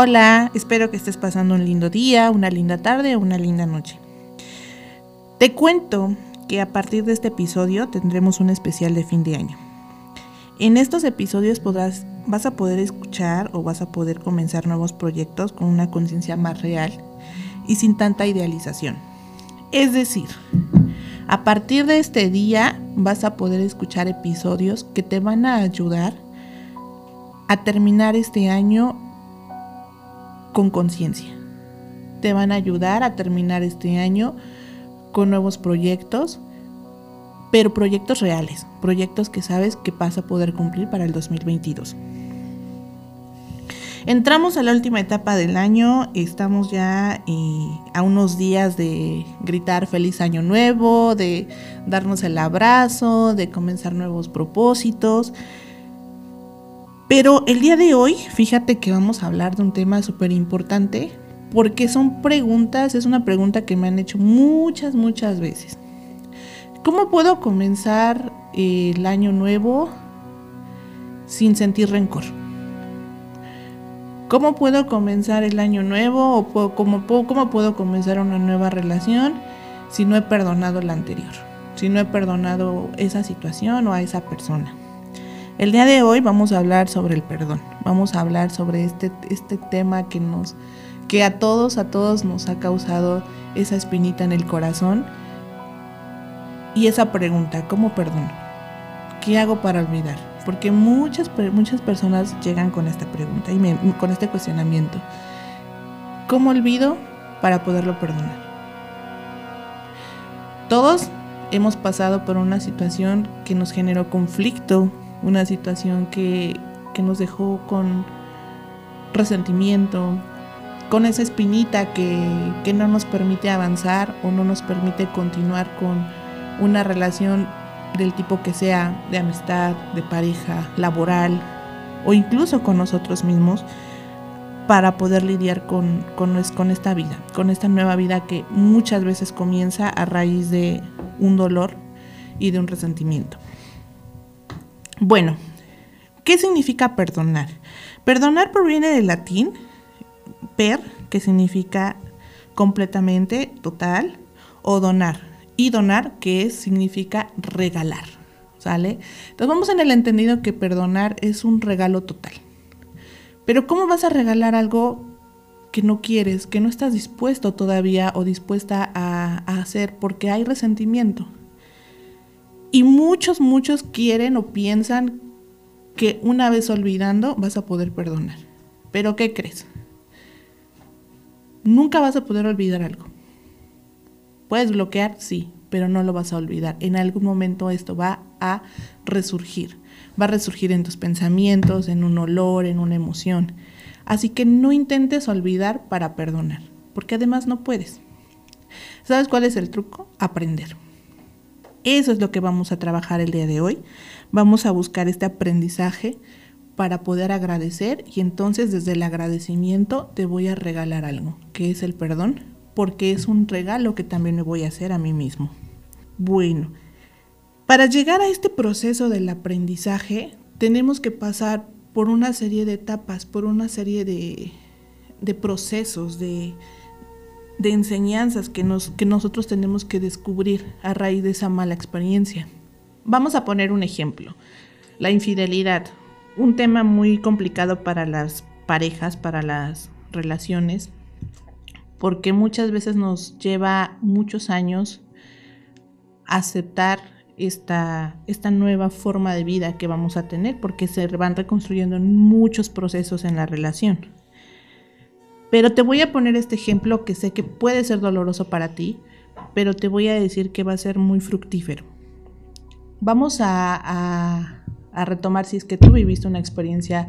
Hola, espero que estés pasando un lindo día, una linda tarde o una linda noche. Te cuento que a partir de este episodio tendremos un especial de fin de año. En estos episodios podrás, vas a poder escuchar o vas a poder comenzar nuevos proyectos con una conciencia más real y sin tanta idealización. Es decir, a partir de este día vas a poder escuchar episodios que te van a ayudar a terminar este año con conciencia. Te van a ayudar a terminar este año con nuevos proyectos, pero proyectos reales, proyectos que sabes que vas a poder cumplir para el 2022. Entramos a la última etapa del año, estamos ya eh, a unos días de gritar feliz año nuevo, de darnos el abrazo, de comenzar nuevos propósitos. Pero el día de hoy, fíjate que vamos a hablar de un tema súper importante porque son preguntas, es una pregunta que me han hecho muchas, muchas veces. ¿Cómo puedo comenzar el año nuevo sin sentir rencor? ¿Cómo puedo comenzar el año nuevo o cómo, cómo puedo comenzar una nueva relación si no he perdonado la anterior? Si no he perdonado esa situación o a esa persona. El día de hoy vamos a hablar sobre el perdón. Vamos a hablar sobre este, este tema que nos que a todos, a todos nos ha causado esa espinita en el corazón y esa pregunta, ¿cómo perdono? ¿Qué hago para olvidar? Porque muchas, muchas personas llegan con esta pregunta y con este cuestionamiento. ¿Cómo olvido para poderlo perdonar? Todos hemos pasado por una situación que nos generó conflicto, una situación que, nos dejó con resentimiento, con esa espinita que, que, no nos permite avanzar o no nos permite continuar con una relación del tipo que sea, de amistad, de pareja, laboral o incluso con nosotros mismos, para poder lidiar con, con, con esta vida, con esta nueva vida que muchas veces comienza a raíz de un dolor y de un resentimiento. Bueno, ¿qué significa perdonar? Perdonar proviene del latín per, que significa completamente, total, o donar. Y donar, que significa regalar. ¿Sale? Entonces vamos en el entendido que perdonar es un regalo total. Pero ¿cómo vas a regalar algo que no quieres, que no estás dispuesto todavía o dispuesta a, a hacer porque hay resentimiento? Y muchos, muchos quieren o piensan que una vez olvidando vas a poder perdonar. Pero ¿qué crees? Nunca vas a poder olvidar algo. Puedes bloquear, sí, pero no lo vas a olvidar. En algún momento esto va a resurgir. Va a resurgir en tus pensamientos, en un olor, en una emoción. Así que no intentes olvidar para perdonar, porque además no puedes. ¿Sabes cuál es el truco? Aprender. Eso es lo que vamos a trabajar el día de hoy. Vamos a buscar este aprendizaje para poder agradecer y entonces desde el agradecimiento te voy a regalar algo, que es el perdón, porque es un regalo que también me voy a hacer a mí mismo. Bueno, para llegar a este proceso del aprendizaje tenemos que pasar por una serie de etapas, por una serie de, de procesos, de, de enseñanzas que, nos, que nosotros tenemos que descubrir a raíz de esa mala experiencia. Vamos a poner un ejemplo. La infidelidad, un tema muy complicado para las parejas, para las relaciones, porque muchas veces nos lleva muchos años aceptar esta, esta nueva forma de vida que vamos a tener, porque se van reconstruyendo muchos procesos en la relación. Pero te voy a poner este ejemplo que sé que puede ser doloroso para ti, pero te voy a decir que va a ser muy fructífero. Vamos a, retomar si es que tú viviste una experiencia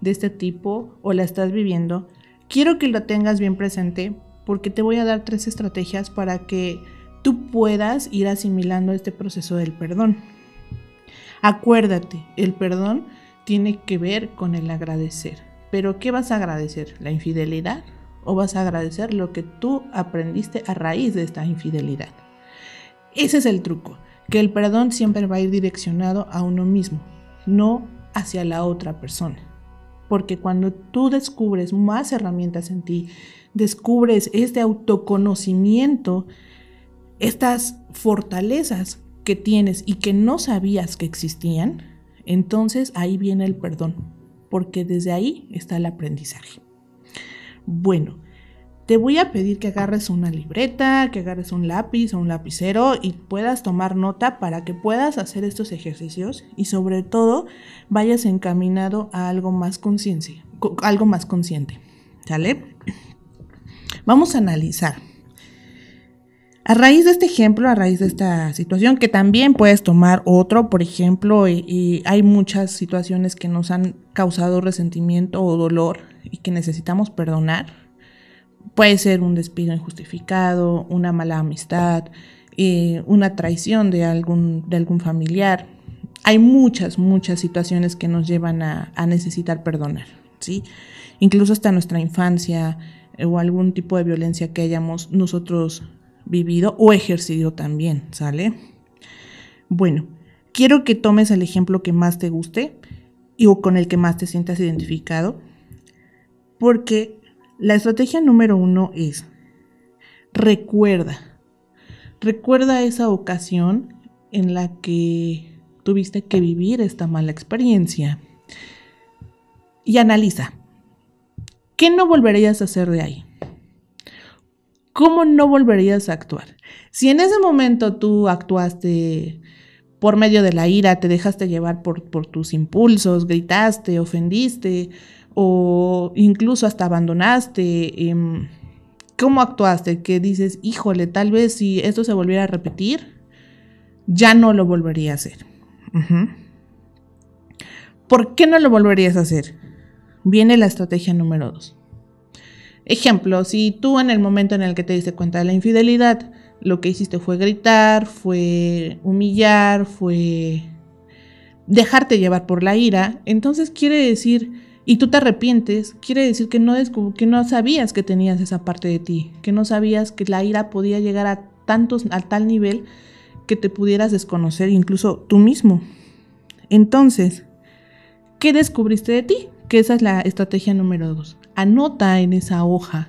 de este tipo o la estás viviendo. Quiero que lo tengas bien presente porque te voy a dar tres estrategias para que tú puedas ir asimilando este proceso del perdón. Acuérdate, el perdón tiene que ver con el agradecer. Pero ¿qué vas a agradecer? ¿La infidelidad? ¿O vas a agradecer lo que tú aprendiste a raíz de esta infidelidad? Ese es el truco, que el perdón siempre va a ir direccionado a uno mismo, no hacia la otra persona. Porque cuando tú descubres más herramientas en ti, descubres este autoconocimiento, estas fortalezas que tienes y que no sabías que existían, entonces ahí viene el perdón, porque desde ahí está el aprendizaje. Bueno, te voy a pedir que agarres una libreta, que agarres un lápiz o un lapicero y puedas tomar nota para que puedas hacer estos ejercicios y sobre todo vayas encaminado a algo más conciencia, algo más consciente. ¿Sale? Vamos a analizar. A raíz de este ejemplo, a raíz de esta situación, que también puedes tomar otro, por ejemplo, y, hay muchas situaciones que nos han causado resentimiento o dolor y que necesitamos perdonar. Puede ser un despido injustificado, una mala amistad, eh, una traición de algún, de algún familiar. Hay muchas, muchas situaciones que nos llevan a, necesitar perdonar, ¿sí? Incluso hasta nuestra infancia o algún tipo de violencia que hayamos nosotros vivido o ejercido también, ¿sale? Bueno, quiero que tomes el ejemplo que más te guste y o con el que más te sientas identificado, porque la estrategia número uno es recuerda, recuerda esa ocasión en la que tuviste que vivir esta mala experiencia y analiza, ¿qué no volverías a hacer de ahí? ¿Cómo no volverías a actuar? Si en ese momento tú actuaste por medio de la ira, te dejaste llevar por, tus impulsos, gritaste, ofendiste o incluso hasta abandonaste, em, ¿cómo actuaste? Que dices, híjole, tal vez si esto se volviera a repetir, ya no lo volvería a hacer. ¿Por qué no lo volverías a hacer? Viene la estrategia número dos. Ejemplo, si tú en el momento en el que te diste cuenta de la infidelidad, lo que hiciste fue gritar, fue humillar, fue dejarte llevar por la ira, entonces quiere decir, y tú te arrepientes, quiere decir que no, que no sabías que tenías esa parte de ti, que no sabías que la ira podía llegar a, tantos, a tal nivel que te pudieras desconocer incluso tú mismo. Entonces, ¿qué descubriste de ti? Que esa es la estrategia número dos anota en esa hoja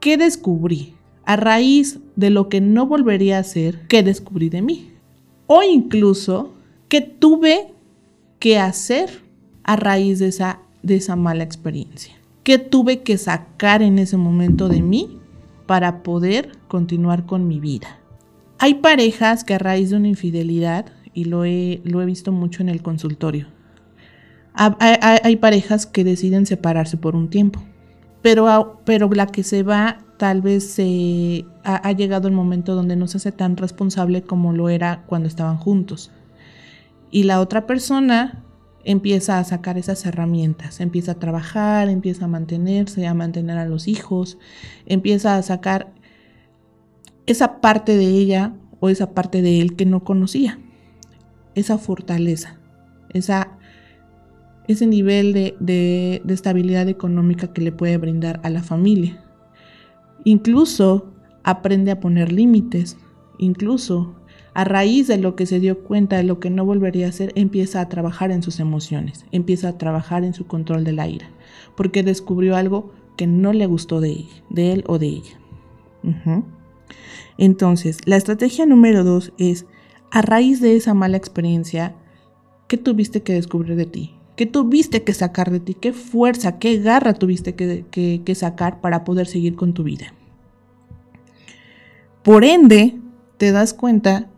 qué descubrí a raíz de lo que no volvería a hacer, qué descubrí de mí. O incluso qué tuve que hacer a raíz de esa, de esa mala experiencia. ¿Qué tuve que sacar en ese momento de mí para poder continuar con mi vida? Hay parejas que a raíz de una infidelidad, y lo he, lo he visto mucho en el consultorio, hay, parejas que deciden separarse por un tiempo, pero, pero la que se va tal vez se ha, llegado el momento donde no se hace tan responsable como lo era cuando estaban juntos. Y la otra persona empieza a sacar esas herramientas, empieza a trabajar, empieza a mantenerse, a mantener a los hijos, empieza a sacar esa parte de ella o esa parte de él que no conocía, esa fortaleza, esa ese nivel de, estabilidad económica que le puede brindar a la familia. Incluso aprende a poner límites, incluso a raíz de lo que se dio cuenta de lo que no volvería a hacer, empieza a trabajar en sus emociones, empieza a trabajar en su control de la ira, porque descubrió algo que no le gustó de, de él o de ella. Entonces, la estrategia número dos es, a raíz de esa mala experiencia, ¿qué tuviste que descubrir de ti? ¿Qué tuviste que sacar de ti? ¿Qué fuerza, qué garra tuviste que, sacar para poder seguir con tu vida? Por ende, te das cuenta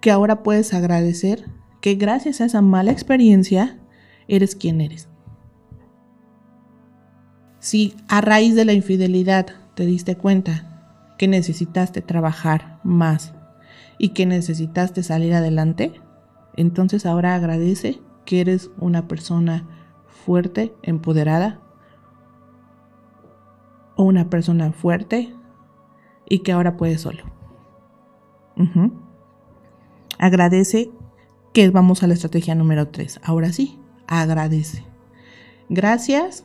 que ahora puedes agradecer que gracias a esa mala experiencia eres quien eres. Si a raíz de la infidelidad te diste cuenta que necesitaste trabajar más y que necesitaste salir adelante, entonces ahora agradece que eres una persona fuerte, empoderada, o una persona fuerte y que ahora puedes solo. Agradece que vamos a la estrategia número 3. Ahora sí, agradece. Gracias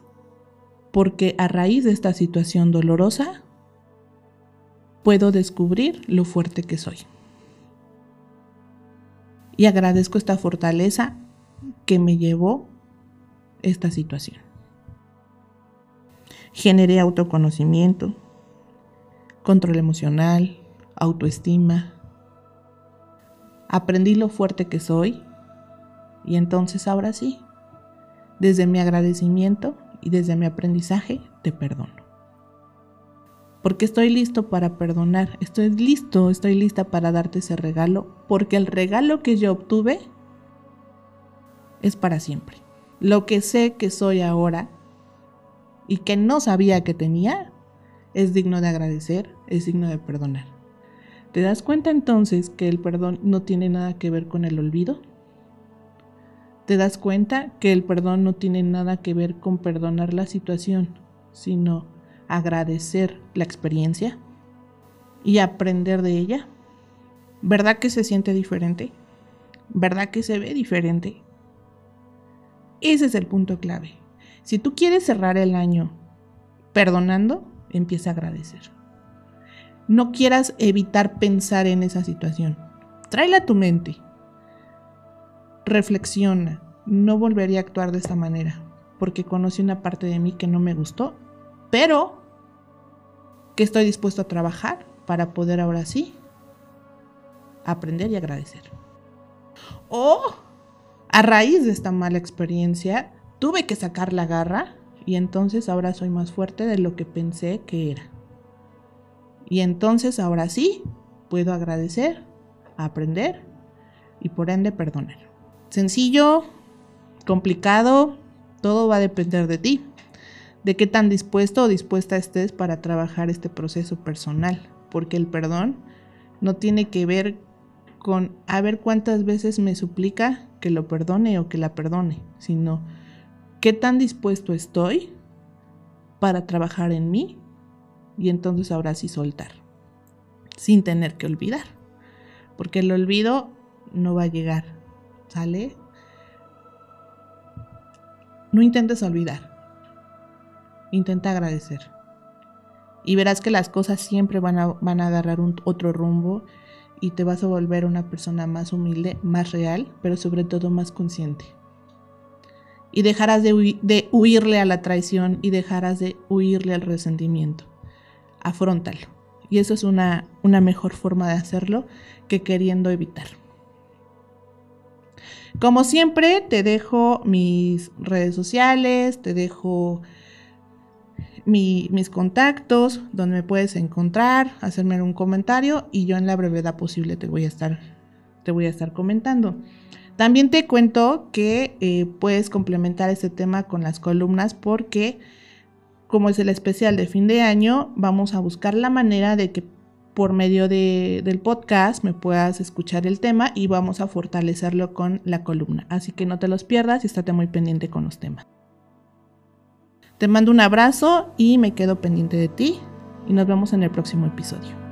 porque a raíz de esta situación dolorosa puedo descubrir lo fuerte que soy. Y agradezco esta fortaleza que me llevó esta situación. Generé autoconocimiento, control emocional, autoestima. Aprendí lo fuerte que soy y entonces ahora sí, desde mi agradecimiento y desde mi aprendizaje, te perdono. Porque estoy listo para perdonar, estoy listo, estoy lista para darte ese regalo, porque el regalo que yo obtuve es para siempre. Lo que sé que soy ahora y que no sabía que tenía, es digno de agradecer, es digno de perdonar. ¿Te das cuenta entonces que el perdón no tiene nada que ver con el olvido? ¿Te das cuenta que el perdón no tiene nada que ver con perdonar la situación, sino agradecer la experiencia y aprender de ella? ¿Verdad que se siente diferente? ¿Verdad que se ve diferente? Ese es el punto clave. Si tú quieres cerrar el año perdonando, empieza a agradecer. No quieras evitar pensar en esa situación. Tráela a tu mente. Reflexiona. No volvería a actuar de esta manera porque conocí una parte de mí que no me gustó, pero que estoy dispuesto a trabajar para poder ahora sí aprender y agradecer. O a raíz de esta mala experiencia, tuve que sacar la garra y entonces ahora soy más fuerte de lo que pensé que era. Y entonces ahora sí puedo agradecer, aprender y por ende perdonar. Sencillo, complicado, todo va a depender de ti, de qué tan dispuesto o dispuesta estés para trabajar este proceso personal, porque el perdón no tiene que ver con a ver cuántas veces me suplica que lo perdone o que la perdone, sino qué tan dispuesto estoy para trabajar en mí y entonces ahora sí soltar, sin tener que olvidar, porque el olvido no va a llegar, ¿sale? No intentes olvidar, intenta agradecer. Y verás que las cosas siempre van a, van a agarrar un, otro rumbo y te vas a volver una persona más humilde, más real, pero sobre todo más consciente y dejarás de, huirle a la traición y dejarás de huirle al resentimiento. Afróntalo. Y eso es una, una mejor forma de hacerlo que queriendo evitar. Como siempre, te dejo mis redes sociales, te dejo mis contactos, donde me puedes encontrar, hacerme un comentario y yo en la brevedad posible te voy a estar, te voy a estar comentando. También te cuento que eh, puedes complementar este tema con las columnas porque como es el especial de fin de año, vamos a buscar la manera de que por medio del podcast me puedas escuchar el tema y vamos a fortalecerlo con la columna. Así que no te los pierdas y estate muy pendiente con los temas. Te mando un abrazo y me quedo pendiente de ti y nos vemos en el próximo episodio.